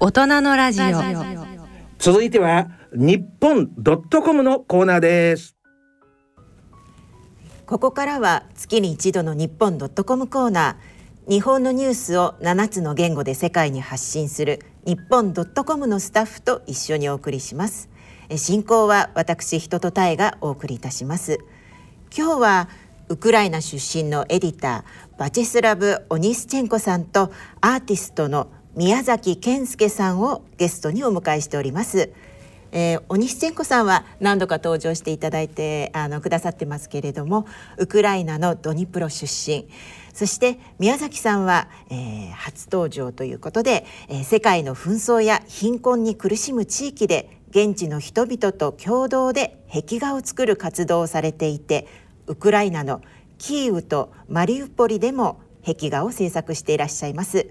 大人のラジオ。続いては日本ドットコムのコーナーです。ここからは月に一度の日本ドットコムコーナー。日本のニュースを7つの言語で世界に発信する日本ドットコムのスタッフと一緒にお送りします。進行は私人とたえがお送りいたします。今日はウクライナ出身のエディターバチェスラブ・オニスチェンコさんとアーティストの宮崎健介さんをゲストにお迎えしております。えー、オニシチェンコさんは何度か登場していただいてあのくださってますけれどもウクライナのドニプロ出身そして宮崎さんは、えー、初登場ということで、えー、世界の紛争や貧困に苦しむ地域で現地の人々と共同で壁画を作る活動をされていてウクライナのキーウとマリウポリでも壁画を制作していらっしゃいます。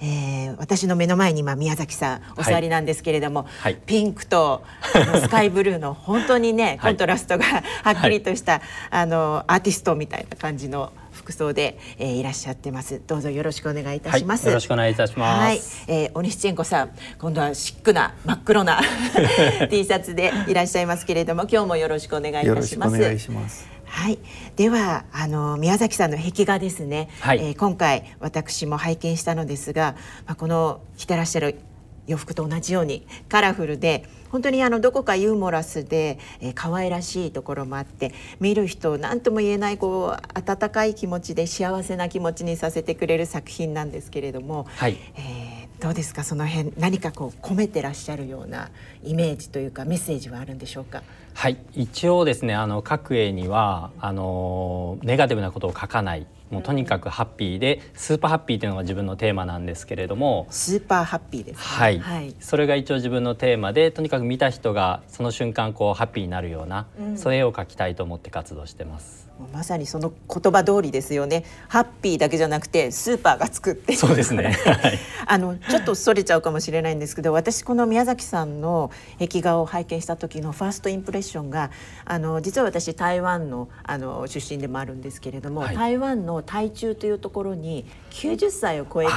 えー、私の目の前に今宮崎さんお座りなんですけれども、はい、ピンクと スカイブルーの本当にね、コントラストがはっきりとした、はい、あのアーティストみたいな感じの服装で、えー、いらっしゃってます。どうぞよろしくお願いいたします、はい、よろしくお願いいたします。はい、えー、オニシチェンコさん今度はシックな真っ黒な T シャツでいらっしゃいますけれども今日もよろしくお願いいたします。お願いしますはい、ではあの宮崎さんの壁画ですね、はい、えー、今回私も拝見したのですが、まあ、この着てらっしゃる洋服と同じようにカラフルで本当にあのどこかユーモラスで、えー、可愛らしいところもあって見る人何とも言えないこう温かい気持ちで幸せな気持ちにさせてくれる作品なんですけれども、はい、えー、どうですか？その辺何かこう込めてらっしゃるようなイメージというかメッセージはあるんでしょうか？はい一応ですねあの各絵にはあのネガティブなことを書かないもうとにかくハッピーでスーパーハッピーというのが自分のテーマなんですけれども。スーパーハッピーです、ね、はい、はい、それが一応自分のテーマでとにかく見た人がその瞬間こうハッピーになるような、うん、そういう絵を描きたいと思って活動してます。まさにその言葉通りですよね。ハッピーだけじゃなくてスーパーがつくって。そうですね、はい、あのちょっとそれちゃうかもしれないんですけど私この宮崎さんの壁画を拝見した時のファーストインプレッションがあの実は私台湾のあの出身でもあるんですけれども、はい、台湾の台中というところに90歳を超えた。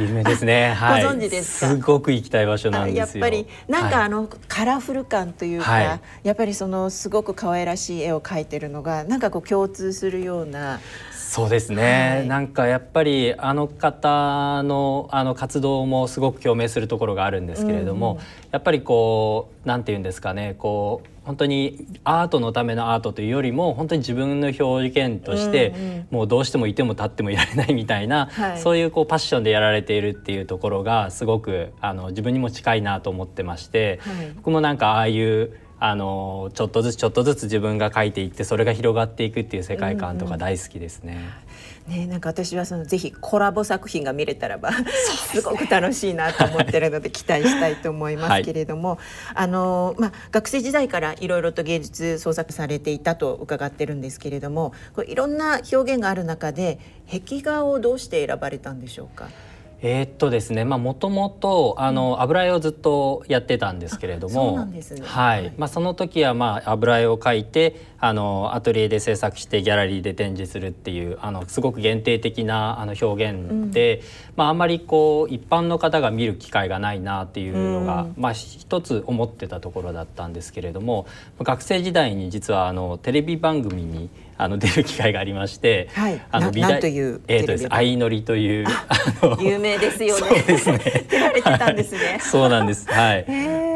有名ですね、はい、ご存知ですか？すごく行きたい場所なんやっぱりなんかあの、カラフル感というか、やっぱりそのすごく可愛らしい絵を描いてるのがなんかこう共通するような。そうですね、はい、なんかやっぱりあの方のあの活動もすごく共鳴するところがあるんですけれども、うん。やっぱりこうなんて言うんですかねこう本当にアートのためのアートというよりも本当に自分の表現として、うんうん、もうどうしてもいても立ってもいられないみたいな、はい、そういうこうパッションでやられているっていうところがすごくあの自分にも近いなと思ってまして、はい、僕もなんかああいうあのちょっとずつちょっとずつ自分が書いていってそれが広がっていくっていう世界観とか大好きですね。うんうん、ねなんか私はそのぜひコラボ作品が見れたらばすごく楽しいなと思ってるので期待したいと思いますけれども、はい、あのまあ学生時代からいろいろと芸術創作されていたと伺ってるんですけれども、いろんな表現がある中で壁画をどうして選ばれたんでしょうか？えー、っとですね、まあもともとあの油絵をずっとやってたんですけれども、ね、はい、まあその時はまあ油絵を描いてあのアトリエで制作してギャラリーで展示するっていうあのすごく限定的なあの表現で、うん、まああんまりこう一般の方が見る機会がないなっていうのが、うん、まあ一つ思ってたところだったんですけれども、学生時代に実はあのテレビ番組にあの出る機会がありまして、はい、あの美大というえっ、ー、とです相乗りという有名ですよね。そうですね。出られてたんですね。はい、そうなんです。はい。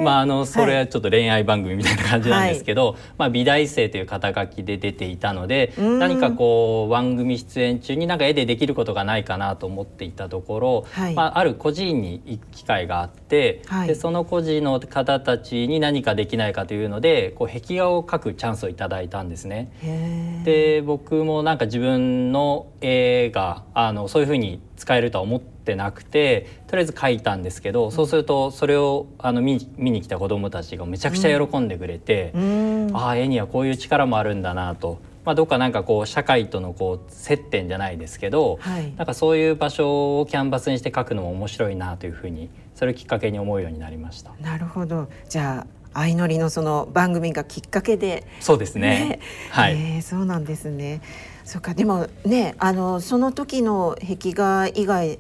まああのそれはちょっと恋愛番組みたいな感じなんですけど、はい、まあ美大生という肩書きで出ていたので、何かこう番組出演中になんか絵でできることがないかなと思っていたところ、はい、まあある個人に行く機会があって、はい、でその個人の方たちに何かできないかというので、こう壁画を描くチャンスをいただいたんですね。でで僕もなんか自分の絵があのそういうふうに使えるとは思ってなくてとりあえず描いたんですけど、そうするとそれをあの見見に来た子どもたちがめちゃくちゃ喜んでくれて、うん、ああ絵にはこういう力もあるんだなと。まあ、どっかなんかこう社会とのこう接点じゃないですけど、はい、なんかそういう場所をキャンバスにして描くのも面白いなというふうにそれをきっかけに思うようになりました。なるほどじゃあ相乗りのその番組がきっかけで。そうですね、ね、はい、えー、そうなんですね。そうか。でもねあのその時の壁画以外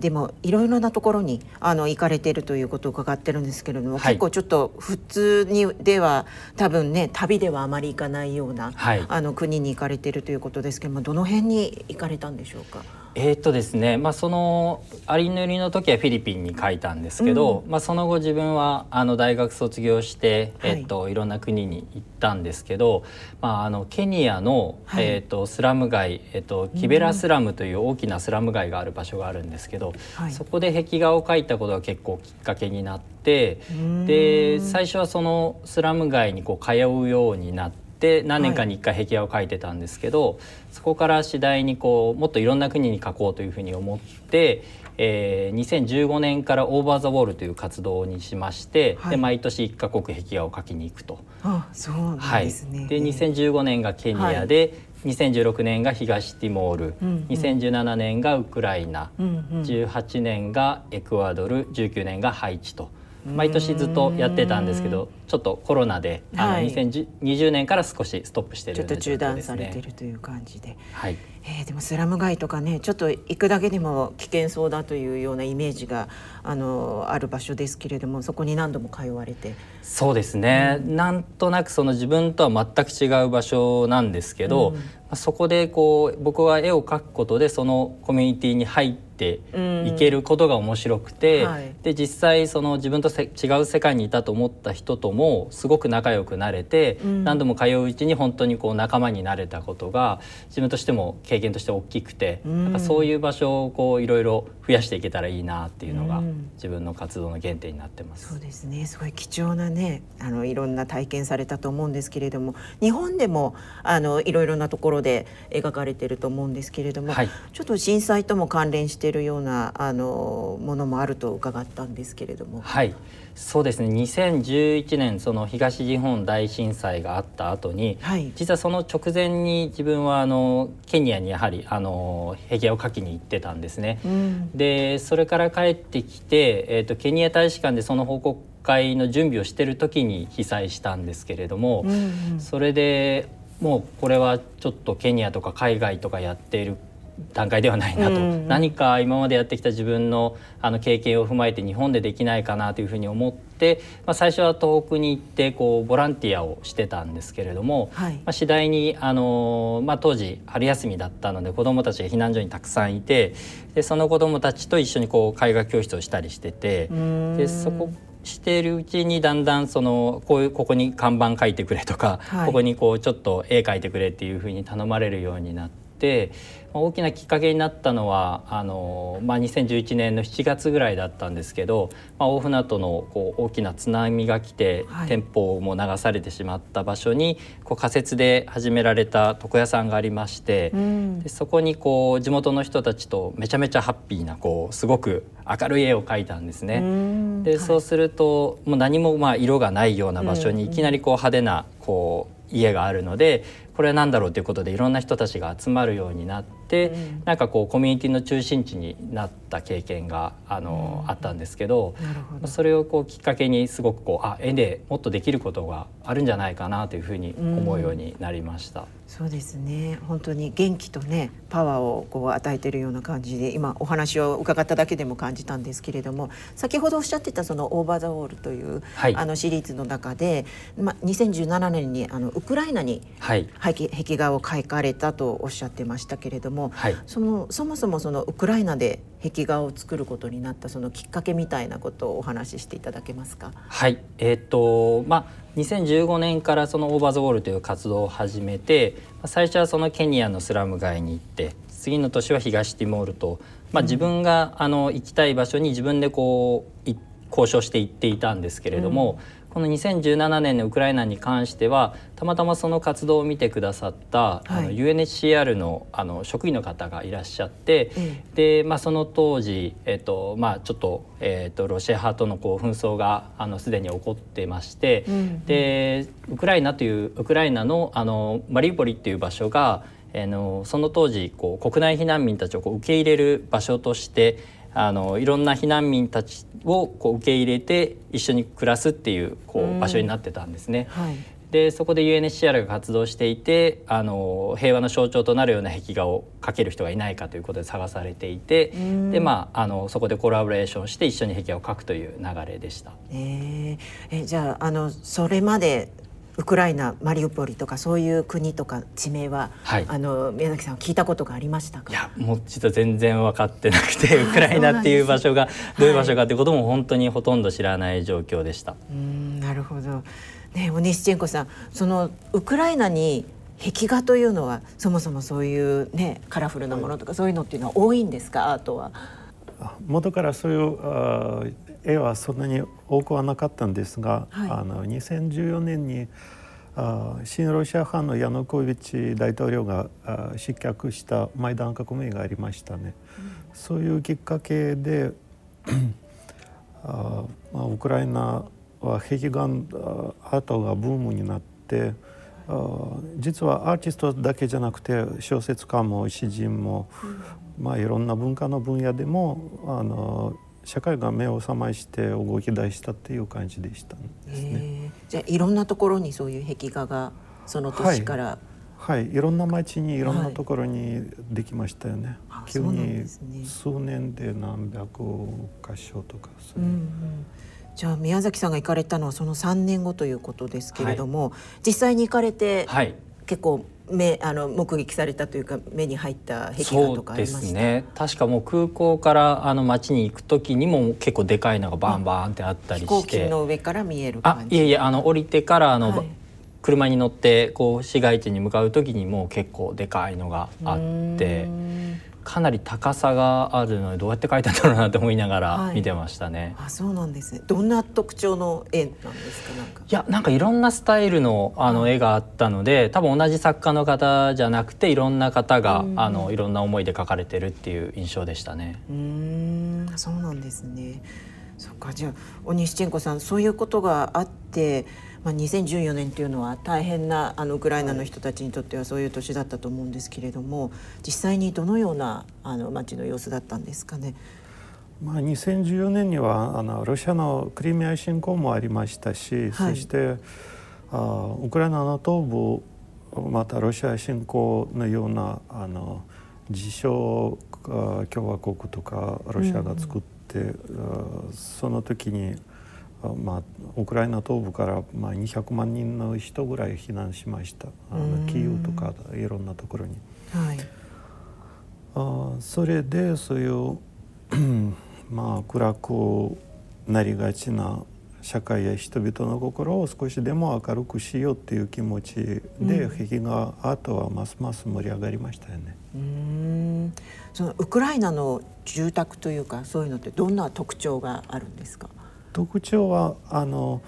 でもいろいろなところにあの行かれているということを伺ってるんですけれども、はい、結構ちょっと普通にでは多分ね旅ではあまり行かないような、はい、あの国に行かれているということですけどもどの辺に行かれたんでしょうか？えー、っとですね、まあ、そのアリ塗りの時はフィリピンに書いたんですけど、うん、まあ、その後自分はあの大学卒業して、えー、っといろんな国に行ったんですけど、まあ、あのケニアの、はい、えー、っとスラム街、えっとキベラスラムという大きなスラム街がある場所があるんですけど、はい、そこで壁画を描いたことが結構きっかけになって、で最初はそのスラム街にこう通うようになって。って何年かに1回壁画を描いてたんですけど、はい、そこから次第にこうもっといろんな国に描こうというふうに思って、えー、2015年からオーバー・ザ・ウォールという活動にしまして、はい、で毎年1か国壁画を描きに行くと。あそうなんですね、はい、で2015年がケニアで、2016年が東ティモール、うんうん、2017年がウクライナ、うんうん、18年がエクアドル19年がハイチと。毎年ずっとやってたんですけどちょっとコロナで、はい、あの2020年から少しストップしてる、ね、ちょっと中断されてるという感じで、はい、えー、でもスラム街とかねちょっと行くだけでも危険そうだというようなイメージがあのある場所ですけれどもそこに何度も通われて。そうですね、うん、なんとなくその自分とは全く違う場所なんですけど、うん、そこでこう僕は絵を描くことでそのコミュニティに入ってていけることが面白くて、うんはい、で実際その自分と違う世界にいたと思った人ともすごく仲良くなれて、うん、何度も通ううちに本当にこう仲間になれたことが自分としても経験として大きくて、うん、なんかそういう場所をこういろいろ増やしていけたらいいなっていうのが自分の活動の原点になってます。そうですね。すごい貴重なねあのいろんな体験されたと思うんですけれども日本でもあのいろいろなところで描かれてると思うんですけれども、はい、ちょっと震災とも関連しているようなあのものもあると伺ったんですけれども。はいそうですね。2011年その東日本大震災があった後に、はい、実はその直前に自分はあのケニアにやはりあの壁画を描きに行ってたんですね。うん、でそれから帰ってきて、えーと、ケニア大使館でその報告会の準備をしてる時に被災したんですけれども、うんうん、それでもうこれはちょっとケニアとか海外とかやっている段階ではないなと、うん。うん、何か今までやってきた自分のあの経験を踏まえて日本でできないかなというふうに思って、まあ、最初は東北に行ってこうボランティアをしてたんですけれども、はい、まあ、次第にあの、まあ、当時春休みだったので子どもたちが避難所にたくさんいてでその子どもたちと一緒にこう絵画教室をしたりしててでそこしているうちにだんだんそのこういうここに看板書いてくれとか、はい、ここにこうちょっと絵描いてくれっていうふうに頼まれるようになって。大きなきっかけになったのはあの、まあ、2011年の7月ぐらいだったんですけど、まあ、大船渡のこう大きな津波が来て、はい、店舗も流されてしまった場所にこう仮設で始められた床屋さんがありまして、うん、でそこにこう地元の人たちとめちゃめちゃハッピーなこうすごく明るい絵を描いたんですね。でそうすると、もう何もまあ色がないような場所にいきなりこう派手なこう家があるのでこれは何だろうということでいろんな人たちが集まるようになって、うん、なんかこうコミュニティの中心地になった経験があの、うん、あったんですけどそれをこうきっかけにすごくこうあ絵でもっとできることがあるんじゃないかなというふうに思うようになりました。うんそうですね。本当に元気とねパワーをこう与えているような感じで今お話を伺っただけでも感じたんですけれども先ほどおっしゃってたその「オーバー・ザ・ウォール」という、はい、あのシリーズの中で、ま、2017年にあのウクライナに壁,、壁画を描かれたとおっしゃってましたけれども、はい、そのそもそもそのウクライナで壁画を作ることになったそのきっかけみたいなことをお話ししていただけますか？はい。えー、っとまあ2015年からそのオーバー・ザ・ウォールという活動を始めて最初はそのケニアのスラム街に行って次の年は東ティモールと、まあ、自分があの行きたい場所に自分でこう交渉して行っていたんですけれども、この2017年のウクライナに関してはたまたまその活動を見てくださった、はい、あの UNHCR のあの職員の方がいらっしゃって、で、まあ、その当時、えっとまあ、ちょっと,、えっとロシア派とのこう紛争があのすでに起こってまして、うん、でウクライナというウクライナのあのマリウポリっていう場所があのその当時こう国内避難民たちをこう受け入れる場所としてあのいろんな避難民たちをこう受け入れて一緒に暮らすっていうこう場所になってたんですね。はい、でそこで UNHCR が活動していてあの平和の象徴となるような壁画を描ける人がいないかということで探されていてで、まあ、あのそこでコラボレーションして一緒に壁画を描くという流れでした。えー、えじゃああのそれまでウクライナマリウポリとかそういう国とか地名は、はい、あの宮崎さん聞いたことがありましたか？いやもう実は全然分かってなくて ウクライナっていう場所がどういう場所かということも本当にほとんど知らない状況でした。うんなるほど。ねオニシチェンコさんそのウクライナに壁画というのはそもそもそういうねカラフルなものとか、そういうのっていうのは多いんですか？アートは。元からそういう絵はそんなに多くはなかったんですが、はい、あの2014年にあ新ロシア派のヤヌコービッチ大統領があ失脚したマイダン革命がありましたね。うん、そういうきっかけで あ、まあ、ウクライナは壁画アートがブームになって実はアーティストだけじゃなくて小説家も詩人も、まあ、いろんな文化の分野でもあの社会が目を覚まして動き出したっていう感じでしたですね。じゃあいろんなところにそういう壁画がその年から、はい。はい、いろんな町にいろんなところにできましたよね。はい、急に数年で何百箇所とかそういう。うんうん。じゃあ宮崎さんが行かれたのはその3年後ということですけれども、はい、実際に行かれて、はい、結構目あの目撃されたというか目に入った壁画とかありますね。確かもう空港からあの街に行く時にも結構でかいのがバンバンってあったりして、飛行機の上から見えるあいえいえあの降りてからあの、はい、車に乗ってこう市街地に向かう時にも結構でかいのがあって。かなり高さがあるのでどうやって描いたんだろうなと思いながら見てましたね。はい、あそうなんですね。どんな特徴の絵なんですか？なんか。いやなんかいろんなスタイルのあの絵があったので多分同じ作家の方じゃなくていろんな方があのいろんな思いで描かれてるっていう印象でしたね。うんそうなんですね。そっかじゃあオニシチェンコさんそういうことがあって。まあ、2014年というのは大変なあのウクライナの人たちにとってはそういう年だったと思うんですけれども実際にどのようなあの街の様子だったんですかね？まあ、2014年にはあのロシアのクリミア侵攻もありましたし、はい、そしてあウクライナの東部またロシア侵攻のようなあの自称共和国とかロシアが作って、うん、その時にまあ、ウクライナ東部からまあ200万人の人ぐらい避難しました。あのキーウとかいろんなところに。はい、あそれでそういう まあ暗くなりがちな社会や人々の心を少しでも明るくしようっていう気持ちで壁画アートはますます盛り上がりましたよね。うん。そのウクライナの住宅というかそういうのってどんな特徴があるんですか？特徴はあの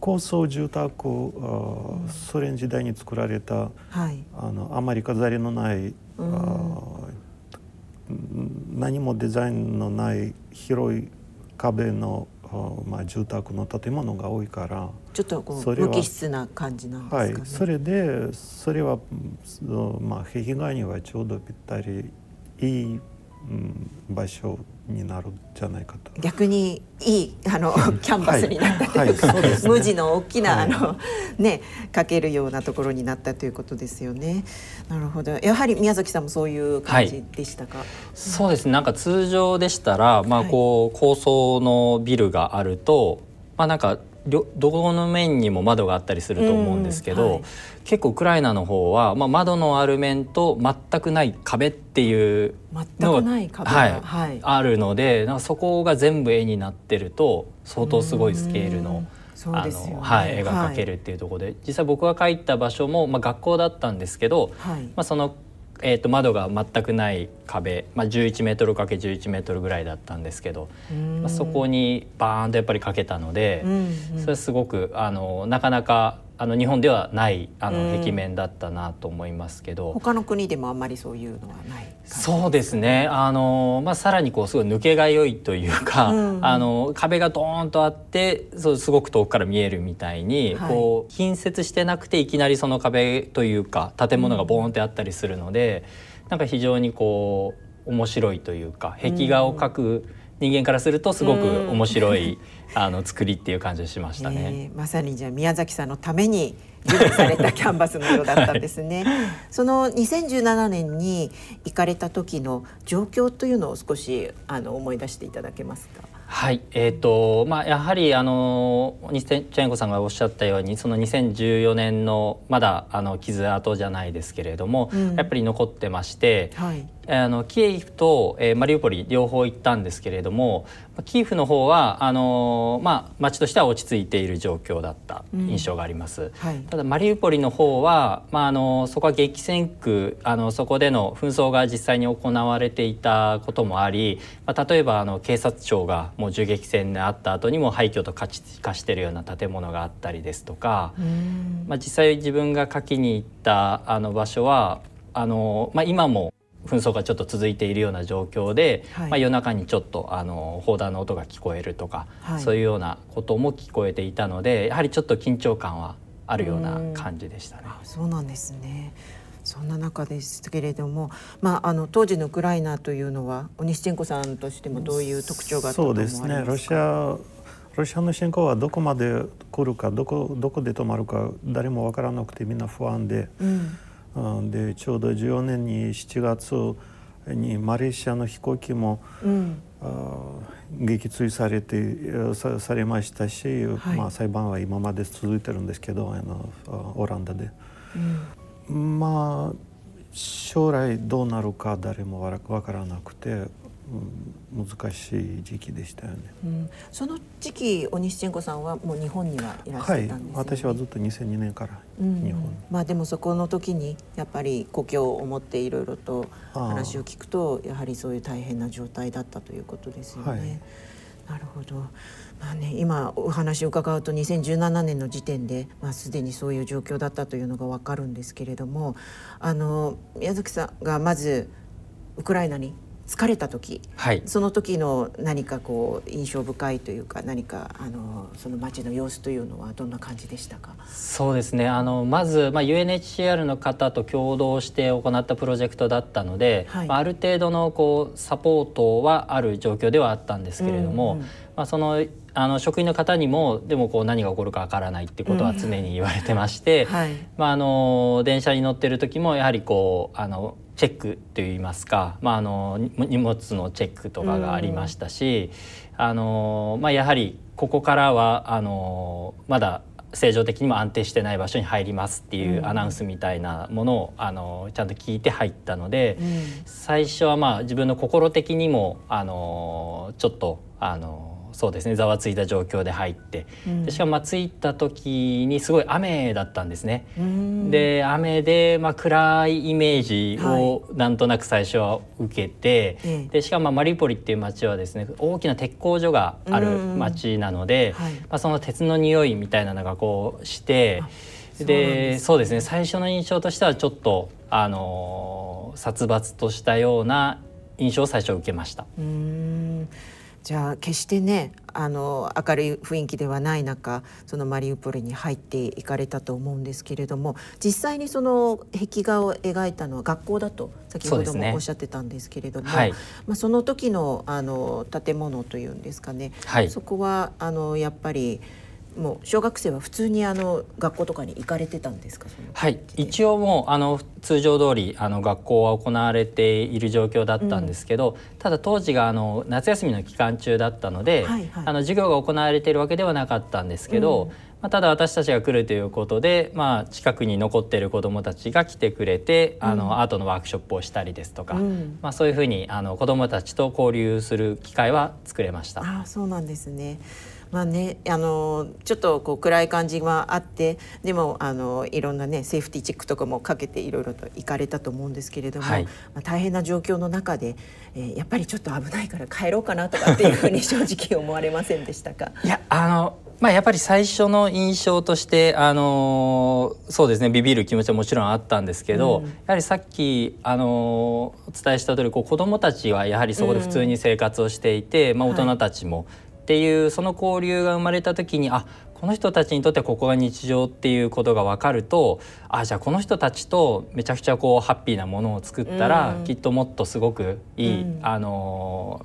高層住宅、うん、ソ連時代に作られた、はい、あのあまり飾りのない、うん、何もデザインのない広い壁のまあ、住宅の建物が多いからちょっとこう無機質な感じなんですか、ね、はい、それでそれは、まあ、壁画にはちょうどぴったりいい、うん、場所になるんじゃないかと。逆にいいあのキャンバスになったというか、はい。はい。ね、無地の大きな、あのね描けるようなところになったということですよね。なるほど。やはり宮崎さんもそういう感じでしたか、そうですね。なんか通常でしたら、まあこう高層のビルがあると、まあなんかどこの面にも窓があったりすると思うんですけど、はい、結構ウクライナの方は、まあ、窓のある面と全くない壁っていうのが、はいはい、あるのでなんかそこが全部絵になってると相当すごいスケールの。あのはい、絵が描けるっていうところで、実際僕が描いた場所も、まあ、学校だったんですけど、まあ、そのえーと、窓が全くない壁、まあ、11メートル ×11 メートルぐらいだったんですけど、まあ、そこにバーンとやっぱりかけたので、それはすごくあのなかなかあの日本ではないあの壁面だったなと思いますけど、他の国でもあんまりそういうのはないそうですね。あの、まあ、さらにこうすごい抜けが良いというか、うん。うん、あの壁がドーンとあってそうすごく遠くから見えるみたいに、はい、こう近接してなくていきなりその壁というか建物がボーンってあったりするので、うん、なんか非常にこう面白いというか壁画を描く人間からするとすごく面白い あの作りっていう感じがしましたね。えー、まさにじゃあ宮崎さんのために準備されたキャンバスのようだったんですね。その2017年に行かれた時の状況というのを少しあの思い出していただけますか？はい、えーとまあ、やはりあのニチェンコさんがおっしゃったようにその2014年のまだあの傷跡じゃないですけれども、うん、やっぱり残ってまして、はい、あのキエフと、えー、マリウポリ両方行ったんですけれどもキエフの方はあの、まあ、町としては落ち着いている状況だった印象があります。うんはい、ただマリウポリの方は、まあ、あのそこは激戦区あのそこでの紛争が実際に行われていたこともあり、まあ、例えばあの警察庁がもう銃撃戦であった後にも廃墟と化しているような建物があったりですとか、まあ、実際自分が書きに行ったあの場所はあの、まあ、今も紛争がちょっと続いているような状況で、はい、まあ、夜中にちょっとあの砲弾の音が聞こえるとか、はい、そういうようなことも聞こえていたのでやはりちょっと緊張感はあるような感じでしたね。そうなんですね。そんな中ですけれども、まあ、あの当時のウクライナというのはオニシチェンコさんとしてもどういう特徴があったと思われますか？そうですね。ロシアロシアの侵攻はどこまで来るかどこどこで止まるか誰も分からなくてみんな不安で、うんでちょうど14年に7月にマレーシアの飛行機も、うん、撃墜されてさされましたし、はい、まあ、裁判は今まで続いてるんですけどあのオランダで、うん、まあ将来どうなるか誰も分からなくて難しい時期でしたよね、うん、その時期オニシチェンコさんはもう日本にはいらっしゃったんです、ね、はい、私はずっと2002年から日本、うん、まあでもそこの時にやっぱり故郷を思っていろいろと話を聞くとやはりそういう大変な状態だったということですよね。はい、なるほど。まあね、今お話を伺うと2017年の時点で、まあ、すでにそういう状況だったというのが分かるんですけれどもあの宮崎さんがまずウクライナに疲れた時、はい、その時の何かこう印象深いというか何かあのその街の様子というのはどんな感じでしたか？そうですね。あのまず、まあ、UNHCR の方と共同して行ったプロジェクトだったので、はい、まあ、ある程度のこうサポートはある状況ではあったんですけれども、うんうん、まあ、そのあの職員の方にもでもこう何が起こるかわからないってことは常に言われてまして、うんはい、まあ、あの電車に乗ってる時もやはりこうあのチェックといいますか、まあ、あの荷物のチェックとかがありましたし、あのまあ、やはりここからはあのまだ正常的にも安定してない場所に入りますっていうアナウンスみたいなものをあのちゃんと聞いて入ったので、最初はまあ自分の心的にもあのちょっとあのそうですね。ざわついた状況で入って、うん、でしかもまあ着いた時にすごい雨だったんですね。で雨でまあ暗いイメージをなんとなく最初は受けて、はい、でしかもまあマリウポリっていう町はですね大きな鉄工所がある町なので、はい、まあ、その鉄の匂いみたいなのがこうして。でそうですね。最初の印象としてはちょっとあの殺伐としたような印象を最初受けました。うんじゃあ決してねあの明るい雰囲気ではない中そのマリウポリに入っていかれたと思うんですけれども実際にその壁画を描いたのは学校だと先ほどもおっしゃってたんですけれどもそ、ねはい、まあ、その時のあの建物というんですかね、はい、そこはあのやっぱり。もう小学生は普通にあの学校とかに行かれてたんですか？はい。一応もうあの通常通りあの学校は行われている状況だったんですけど、うん、ただ当時があの夏休みの期間中だったので、はいはい、あの授業が行われているわけではなかったんですけど、うん、まあ、ただ私たちが来るということで、まあ、近くに残っている子どもたちが来てくれてあの、うん、アートのワークショップをしたりですとか、まあ、そういうふうにあの子どもたちと交流する機会は作れました。あそうなんですねまあね、あのちょっとこう暗い感じはあってでもあのいろんなねセーフティーチェックとかもかけていろいろと行かれたと思うんですけれども、はい、まあ、大変な状況の中で、えー、やっぱりちょっと危ないから帰ろうかなとかっていうふうに 正直思われませんでしたか？いやあのまあ、やっぱり最初の印象としてあのそうですねビビる気持ちはもちろんあったんですけど、うん、やはりさっきあのお伝えした通りこり子どもたちはやはりそこで普通に生活をしていて、うん、まあ、大人たちもっていうその交流が生まれた時にあこの人たちにとってここが日常っていうことが分かるとあじゃあこの人たちとめちゃくちゃこうハッピーなものを作ったら、うん、きっともっとすごいいい、うん、あの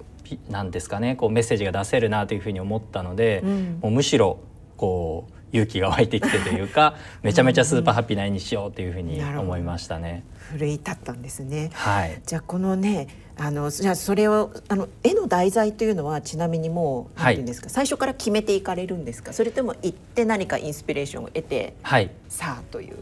なんですかねこうメッセージが出せるなというふうに思ったので、うん、もうむしろこう勇気が湧いてきてというか めちゃめちゃスーパーハッピーな絵にしようというふうに思いましたね。奮い立ったんですね。はい。じゃあこのねあのじゃあそれをあの絵の題材というのはちなみにもう何ていうんですか、はい、最初から決めていかれるんですか？それとも行って何かインスピレーションを得て、はい、さあという。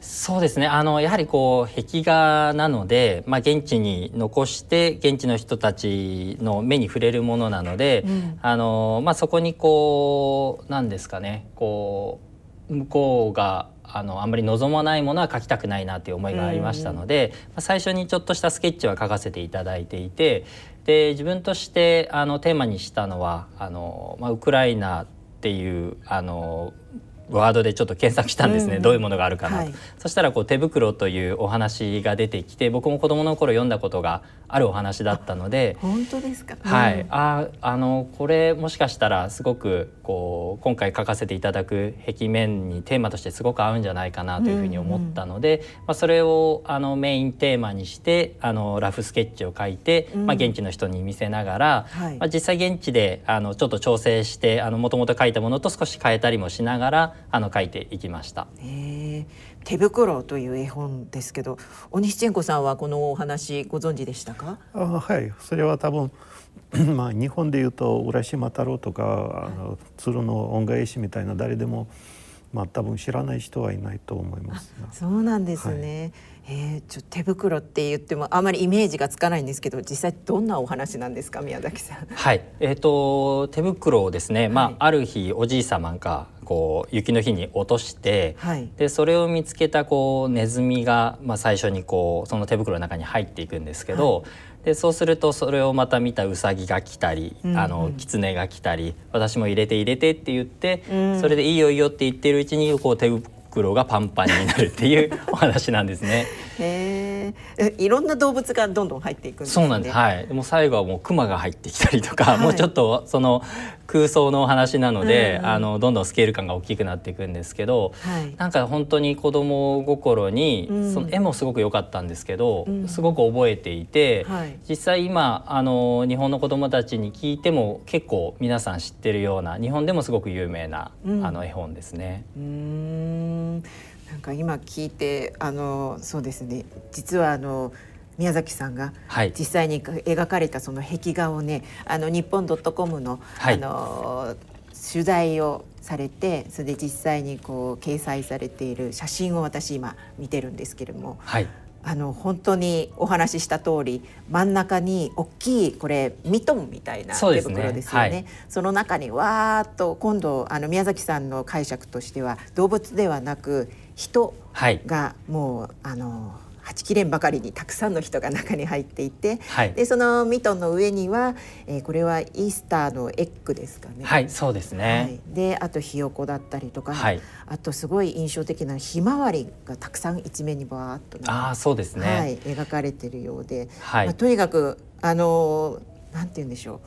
そうですね。あのやはりこう壁画なので、まあ、現地に残して現地の人たちの目に触れるものなので、うん、あのまあ、そこにこう何ですかね？こう向こうがあのあんまり望まないものは描きたくないなという思いがありましたので、まあ、最初にちょっとしたスケッチは描かせていただいていてで自分としてあのテーマにしたのはあの、まあ、ウクライナっていうあのワードでちょっと検索したんですね、うん、どういうものがあるかなと、はい、そしたらこう手袋というお話が出てきて僕も子どもの頃読んだことがあるお話だったので本当ですか、はい、うん、ああのこれもしかしたらすごくこう今回書かせていただく壁面にテーマとしてすごく合うんじゃないかなというふうに思ったので、うんうん、まあ、それをあのメインテーマにしてあのラフスケッチを書いて、まあ、現地の人に見せながら、はい、まあ、実際現地であのちょっと調整してもともと書いたものと少し変えたりもしながらあの書いていきました。手袋という絵本ですけど、オニシチェンコさんはこのお話ご存知でしたか？あはい、それは多分 まあ日本でいうと浦島太郎とかあの鶴の恩返しみたいな誰でもまあ多分知らない人はいないと思いますそうなんですね。はい、えー、ちょ手袋って言ってもあまりイメージがつかないんですけど実際どんなお話なんですか宮崎さん。はい、えっ、ー、と手袋をですね、まあ、ある日おじい様がこう雪の日に落として、はい、でそれを見つけたこうネズミが、まあ、最初にこうその手袋の中に入っていくんですけど、はい、でそうするとそれをまた見たウサギが来たり、うんうん、あの狐が来たり私も入れて入れてって言って、うん、それでいいよいいよって言ってるうちにこう手袋袋がパンパンになるっていうお話なんですね。へえ、いろんな動物がどんどん入っていくんです、ね、そうなんです。はい。でも最後はもう熊が入ってきたりとか、はい、もうちょっとその空想のお話なので、うん、あのどんどんスケール感が大きくなっていくんですけど、はい、なんか本当に子供心に、うん、その絵もすごく良かったんですけど、うん、すごく覚えていて、はい、実際今あの日本の子供たちに聞いても結構皆さん知ってるような日本でもすごく有名な、あの絵本ですね。うんなんか今聞いてあのそうですね。実はあの宮崎さんが実際に描かれたその壁画をね、はい、あの日本ドットコムの、はい、あの取材をされてそれで実際にこう掲載されている写真を私今見てるんですけれども、はい、あの本当にお話しした通り真ん中に大きいこれミトンみたいな手袋ですよね。そ、ねはい、その中にわーっと今度あの宮崎さんの解釈としては動物ではなく人がもう、はい、あのはちきれんばかりにたくさんの人が中に入っていて、はい、でそのミトンの上には、えー、これはイースターのエッグですかね。はいそうですね、はい、であとひよこだったりとか、はい、あとすごい印象的なひまわりがたくさん一面にバーッと、ね、あそうですね、はい、描かれているようで、はい。まあ、とにかくあのなんて言うんでしょう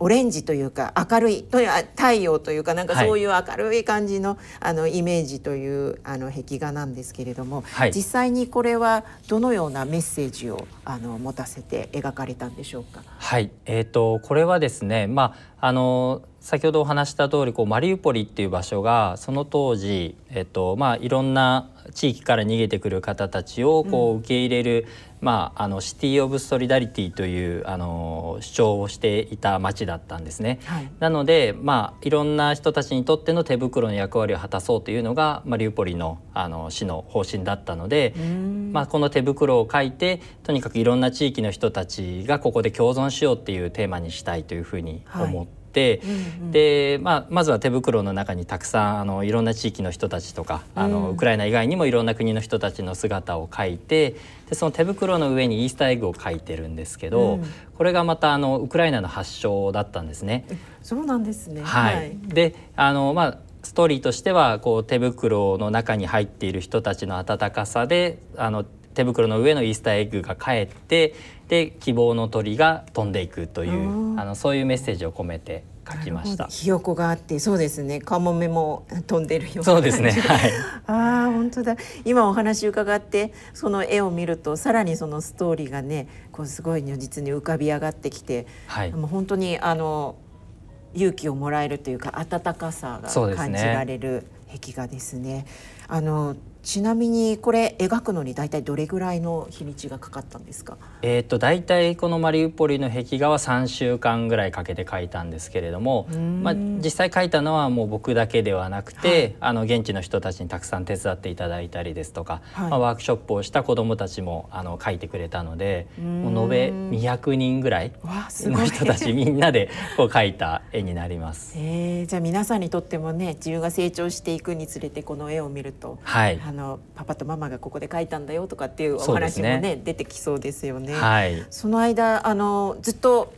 オレンジというか明るいと太陽というかなんかそういう明るい感じの,、あのイメージというあの壁画なんですけれども、はい、実際にこれはどのようなメッセージをあの持たせて描かれたんでしょうか？はい、えーと、これはですね、まああの先ほどお話した通りこりマリウポリっていう場所がその当時、えっとまあ、いろんな地域から逃げてくる方たちをこう受け入れる、まあ、あのシティ・オブ・ソリダリティというあの主張をしていた町だったんですね。はい、なので、まあ、いろんな人たちにとっての手袋の役割を果たそうというのがマリウポリのあの市の方針だったので、まあ、この手袋を書いてとにかくいろんな地域の人たちがここで共存しようっていうテーマにしたいというふうに思って。はいうんうん、で、まあ、まずは手袋の中にたくさんあのいろんな地域の人たちとかあの、ウクライナ以外にもいろんな国の人たちの姿を描いてでその手袋の上にイースターエッグを描いてるんですけど、うん、これがまたあのウクライナの発祥だったんですね。そうなんですね、はい、はい、であの、まあストーリーとしてはこう手袋の中に入っている人たちの温かさであの手袋の上のイースターエッグが帰ってで希望の鳥が飛んでいくというあのそういうメッセージを込めて書きました。ひよこがあってそうですね。カモメも飛んでるようなそうですね。はい。ああ本当だ。今お話伺ってその絵を見るとさらにそのストーリーがねこうすごい如実に浮かび上がってきて、はい、もう本当にあの勇気をもらえるというか温かさが感じられる壁画ですね。あのちなみにこれ描くのに大体どれぐらいの日にちがかかったんですか？えっ、と大体このマリウポリの壁画は3週間ぐらいかけて描いたんですけれども、まあ実際描いたのはもう僕だけではなくて、はい、あの現地の人たちにたくさん手伝っていただいたりですとか、はい、まあワークショップをした子どもたちもあの描いてくれたので、もう延べ200人ぐらいの人たちみんなでこう描いた絵になります。えー、じゃあ皆さんにとってもね自分が成長していくにつれてこの絵を見ると、はい、あのパパとママがここで書いたんだよとかっていうお話もね、ね、出てきそうですよね。はい、その間あのずっと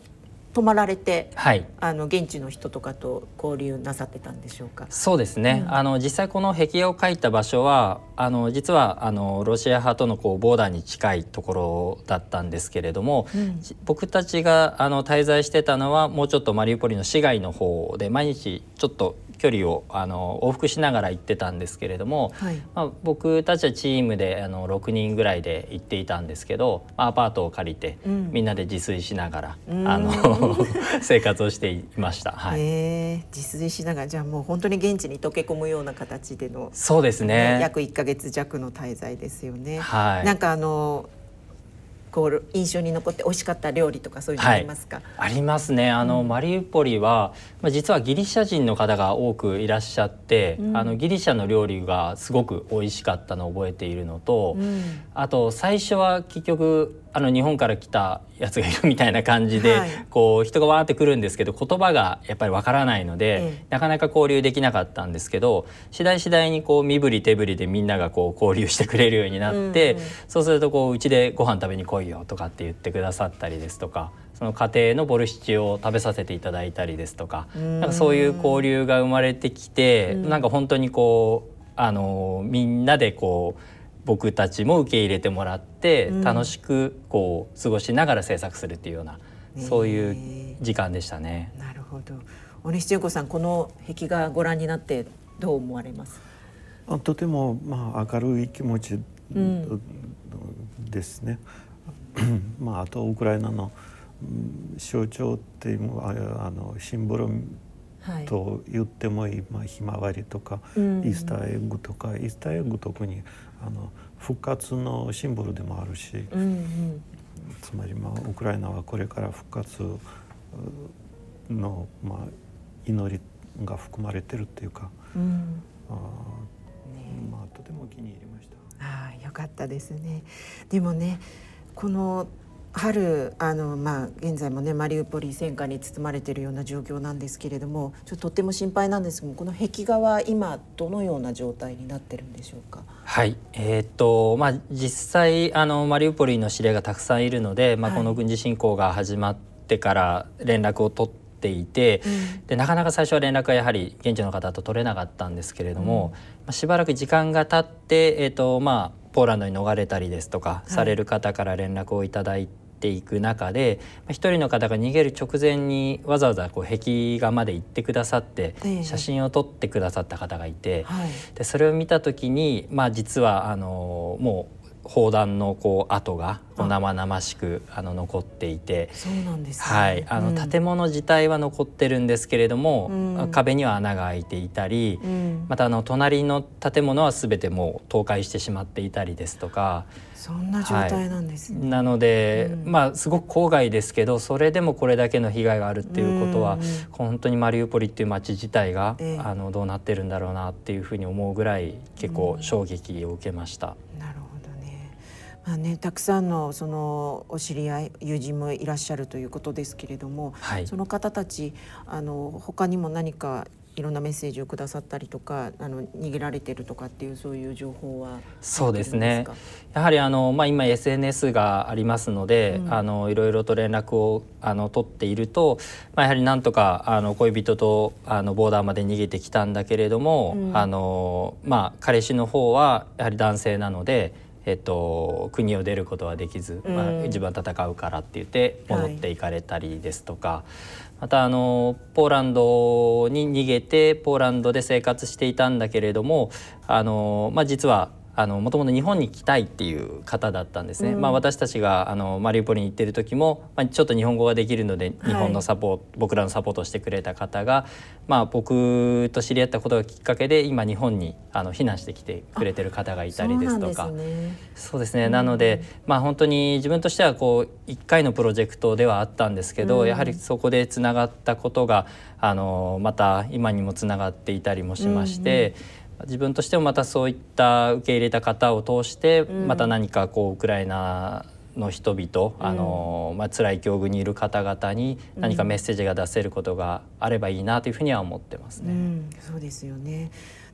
泊まられて、はい、あの現地の人とかと交流なさってたんでしょうか？そうですね。うん、あの実際この壁画を描いた場所はあの実はあのロシア派とのこうボーダーに近いところだったんですけれども、うん、僕たちがあの滞在してたのはもうちょっとマリウポリの市街の方で毎日ちょっと距離をあの往復しながら行ってたんですけれども、はい、まあ、僕たちはチームであの6人ぐらいで行っていたんですけど、まあ、アパートを借りて、うん、みんなで自炊しながら、あの 生活をしていました。はい、自炊しながらじゃあもう本当に現地に溶け込むような形でのそうですね。約1か月弱の滞在ですよね。はい、なんかあのこう印象に残って美味しかった料理とかそういうのありますか、はい、ありますね。あの、うん、マリウポリは、まあ、実はギリシャ人の方が多くいらっしゃって、うん、あのギリシャの料理がすごく美味しかったのを覚えているのと、うん、あと最初は結局あの日本から来たやつがいるみたいな感じで、はい、こう人がわーってくるんですけど言葉がやっぱりわからないので、ええ、なかなか交流できなかったんですけど次第次第にこう身振り手振りでみんながこう交流してくれるようになって、うんうん、そうするとこううちでご飯食べに来いよとかって言ってくださったりですとか。その家庭のボルシチを食べさせていただいたりですとかなんかそういう交流が生まれてきて、ん、なんか本当にこうあのみんなでこう僕たちも受け入れてもらって楽しくこう過ごしながら制作するっていうような、そういう時間でしたね。なるほど。小西千代子さんこの壁画ご覧になってどう思われます？あとてもまあ明るい気持ちですね。うん、まああとウクライナの象徴っていうあのシンボルと言ってもいい、まあ、ひまわりとか、イースターエッグとかイースターエッグ特にあの復活のシンボルでもあるし、うんうん、つまり、まあ、ウクライナはこれから復活の、まあ、祈りが含まれてるっていうか、うん、あまあ、とても気に入りました。あよかったですね。でもねこの春あの、まあ、現在もねマリウポリ戦火に包まれているような状況なんですけれどもちょっととっても心配なんですけどこの壁画は今どのような状態になってるんでしょうか？はいえー、っとまあ、実際あのマリウポリの指令がたくさんいるので、まあ、この軍事侵攻が始まってから連絡を取っていて、うん、でなかなか最初は連絡はやはり現地の方と取れなかったんですけれども、うん、まあ、しばらく時間が経って、えー、っとまあ、ポーランドに逃れたりですとかされる方から連絡をいただいて。ていく中で一人の方が逃げる直前にわざわざこう壁画まで行ってくださって写真を撮ってくださった方がいて、でそれを見た時にまあ実はあのもう砲弾のこう跡が生々しくあの残っていてそうなんです、ね、はい。あの、建物自体は残ってるんですけれども、うん、壁には穴が開いていたり、うん、またあの隣の建物は全てもう倒壊してしまっていたりですとかそんな状態なんですね、はい、なので、うん、まあすごく郊外ですけどそれでもこれだけの被害があるっていうことは、本当にマリウポリっていう街自体が、えー、あのどうなってるんだろうなっていうふうに思うぐらい結構衝撃を受けました。まあね、たくさんのそのお知り合い友人もいらっしゃるということですけれども、はい、その方たちあの他にも何かいろんなメッセージをくださったりとかあの逃げられてるとかっていうそういう情報はそうですね。やはりあの、まあ、今 SNS がありますので、うん、あのいろいろと連絡をあの取っていると、まあ、やはりなんとかあの恋人とあのボーダーまで逃げてきたんだけれども、うん、あのまあ、彼氏の方はやはり男性なので。えっと、国を出ることはできず、まあ、自分は戦うからって言って戻っていかれたりですとか、はい、またあのポーランドに逃げてポーランドで生活していたんだけれどもあの、まあ、実はあのもともと日本に来たいっていう方だったんですね、うん、まあ、私たちがあのマリウポリに行ってる時も、まあ、ちょっと日本語ができるので日本のサポート、はい、僕らのサポートをしてくれた方が、まあ、僕と知り合ったことがきっかけで今日本にあの避難してきてくれてる方がいたりですとか。そうですね、なので、まあ、本当に自分としてはこう1回のプロジェクトではあったんですけど、うん、やはりそこでつながったことがあのまた今にもつながっていたりもしまして。うんうん自分としてもまたそういった受け入れた方を通してまた何かこうウクライナの人々、うん、あのまあ辛い境遇にいる方々に何かメッセージが出せることがあればいいなというふうには思ってますね。うん、そうですよね。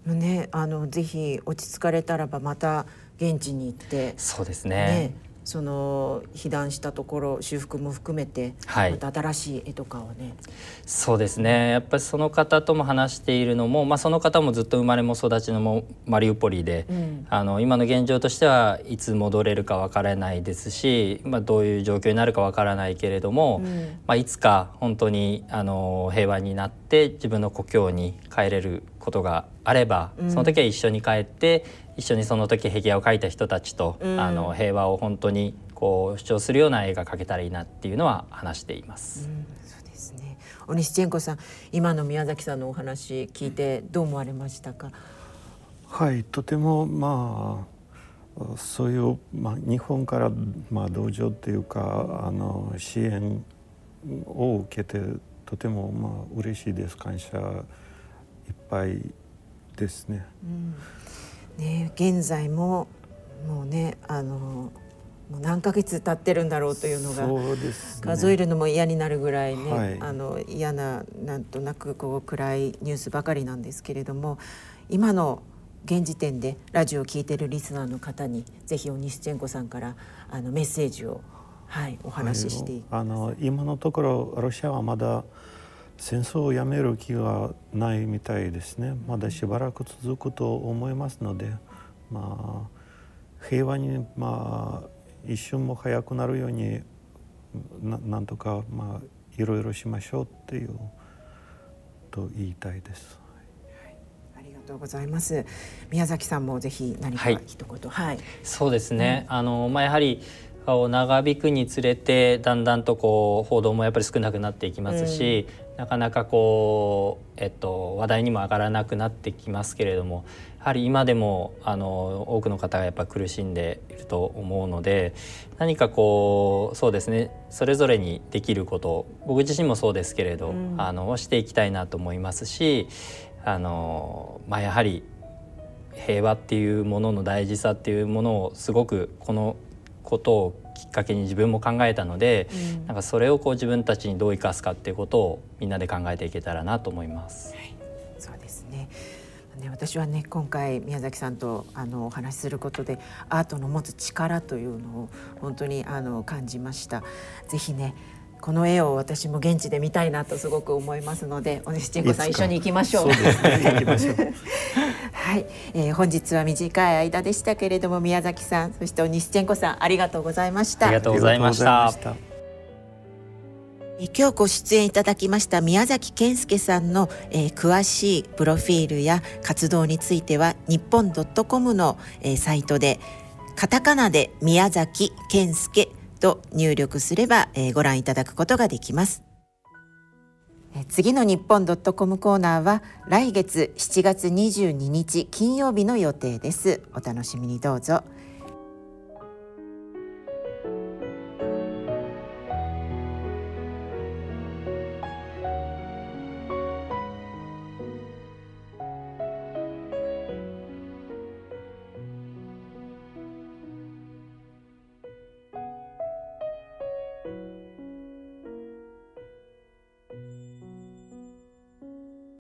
ねあのぜひ落ち着かれたらばまた現地に行って。そうですね。ねその被弾したところ修復も含めて、はい、また新しい絵とかをね。そうですね。やっぱりその方とも話しているのも、まあ、その方もずっと生まれも育ちのもマリウポリで、うん、あの今の現状としてはいつ戻れるか分からないですし、まあ、どういう状況になるか分からないけれども、うん、まあ、いつか本当にあの平和になって自分の故郷に帰れることがあれば、その時は一緒に帰って一緒にその時壁画を描いた人たちと、うん、あの平和を本当にこう主張するような絵が描けたらいいなっていうのは話しています。うん、そうですね。オニシチェンコさん、今の宮崎さんのお話聞いてどう思われましたか？はい、とてもまあそういう、まあ、日本から、まあ、同情っていうかあの支援を受けてとてもまあ嬉しいです感謝いっぱいですね。うん。ね、現在ももうねあのもう何ヶ月経ってるんだろうというのが、ね、数えるのも嫌になるぐらいね、はい、あの嫌ななんとなくこう暗いニュースばかりなんですけれども今の現時点でラジオを聞いてるリスナーの方にぜひオニシチェンコさんからあのメッセージを、はい、お話ししていあの今のところロシアはまだ戦争をやめる気がないみたいですね。まだしばらく続くと思いますのでまあ平和にまあ一瞬も早くなるようにななんとかまあいろいろしましょうっていうと言いたいです。ありがとうございます。宮崎さんもぜひ何か一言、はい、はい、そうですね。うん、あのまあやはりを長引くにつれてだんだんとこう報道もやっぱり少なくなっていきますし、うん、なかなかこう、えっと、話題にも上がらなくなってきますけれどもやはり今でもあの多くの方がやっぱ苦しんでいると思うので何かこうそうですねそれぞれにできること僕自身もそうですけれど、うん、あのしていきたいなと思いますしあの、まあ、やはり平和っていうものの大事さっていうものをすごくこのことをきっかけに自分も考えたので、うん、なんかそれをこう自分たちにどう生かすかっていうことをみんなで考えていけたらなと思います。はい、そうですねね私はね今回宮崎さんとあのお話しすることでアートの持つ力というのを本当にあの感じました。ぜひねこの絵を私も現地で見たいなとすごく思いますので、おねしちんこさん一緒に行きましょう。そうですね、行きましょう。はい、えー、本日は短い間でしたけれども、宮崎さん、そしておにしちんこさん、ありがとうございました。ありがとうございました。今日ご出演いただきました宮崎健介さんの、えー、詳しいプロフィールや活動については日本ドットコムの、えー、サイトでカタカナで宮崎健介と入力すれば、えー、ご覧いただくことができます。次の日本ドットコムコーナーは来月7月22日金曜日の予定です。お楽しみにどうぞ。